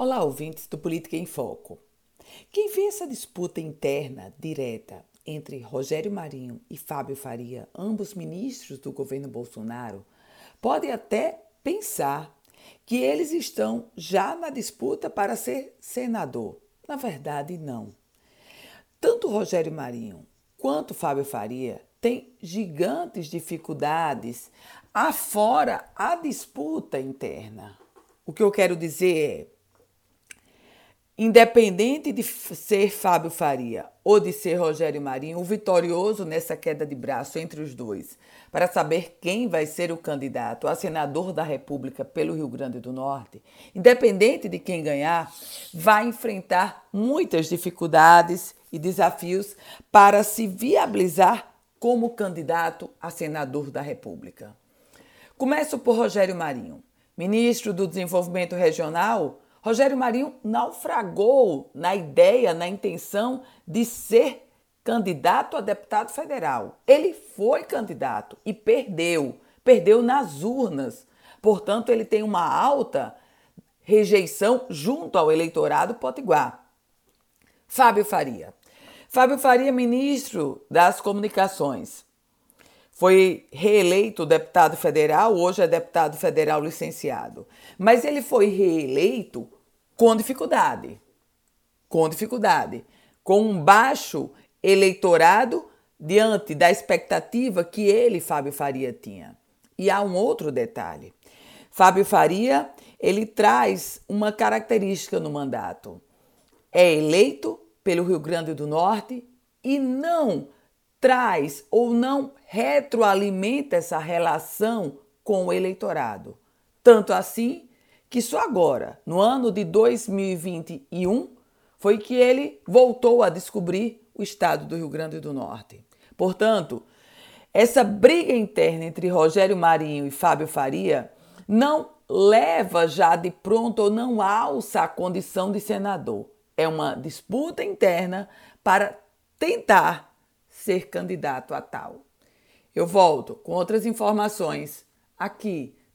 Olá, ouvintes do Política em Foco. Quem vê essa disputa interna direta entre Rogério Marinho e Fábio Faria, ambos ministros do governo Bolsonaro, pode até pensar que eles estão já na disputa para ser senador. Na verdade, não. Tanto Rogério Marinho quanto Fábio Faria têm gigantes dificuldades afora a disputa interna. O que eu quero dizer é Independente de ser Fábio Faria ou de ser Rogério Marinho, o vitorioso nessa queda de braço entre os dois, para saber quem vai ser o candidato a senador da República pelo Rio Grande do Norte, independente de quem ganhar, vai enfrentar muitas dificuldades e desafios para se viabilizar como candidato a senador da República. Começo por Rogério Marinho, ministro do Desenvolvimento Regional Rogério Marinho naufragou na ideia, na intenção de ser candidato a deputado federal. Ele foi candidato e perdeu, perdeu nas urnas. Portanto, ele tem uma alta rejeição junto ao eleitorado potiguar. Fábio Faria. Fábio Faria, ministro das Comunicações. Foi reeleito deputado federal, hoje é deputado federal licenciado. Mas ele foi reeleito com dificuldade. Com dificuldade. Com um baixo eleitorado diante da expectativa que ele, Fábio Faria, tinha. E há um outro detalhe. Fábio Faria, ele traz uma característica no mandato. É eleito pelo Rio Grande do Norte e não traz ou não retroalimenta essa relação com o eleitorado. Tanto assim que só agora, no ano de 2021, foi que ele voltou a descobrir o estado do Rio Grande do Norte. Portanto, essa briga interna entre Rogério Marinho e Fábio Faria não leva já de pronto ou não alça a condição de senador. É uma disputa interna para tentar ser candidato a tal. Eu volto com outras informações aqui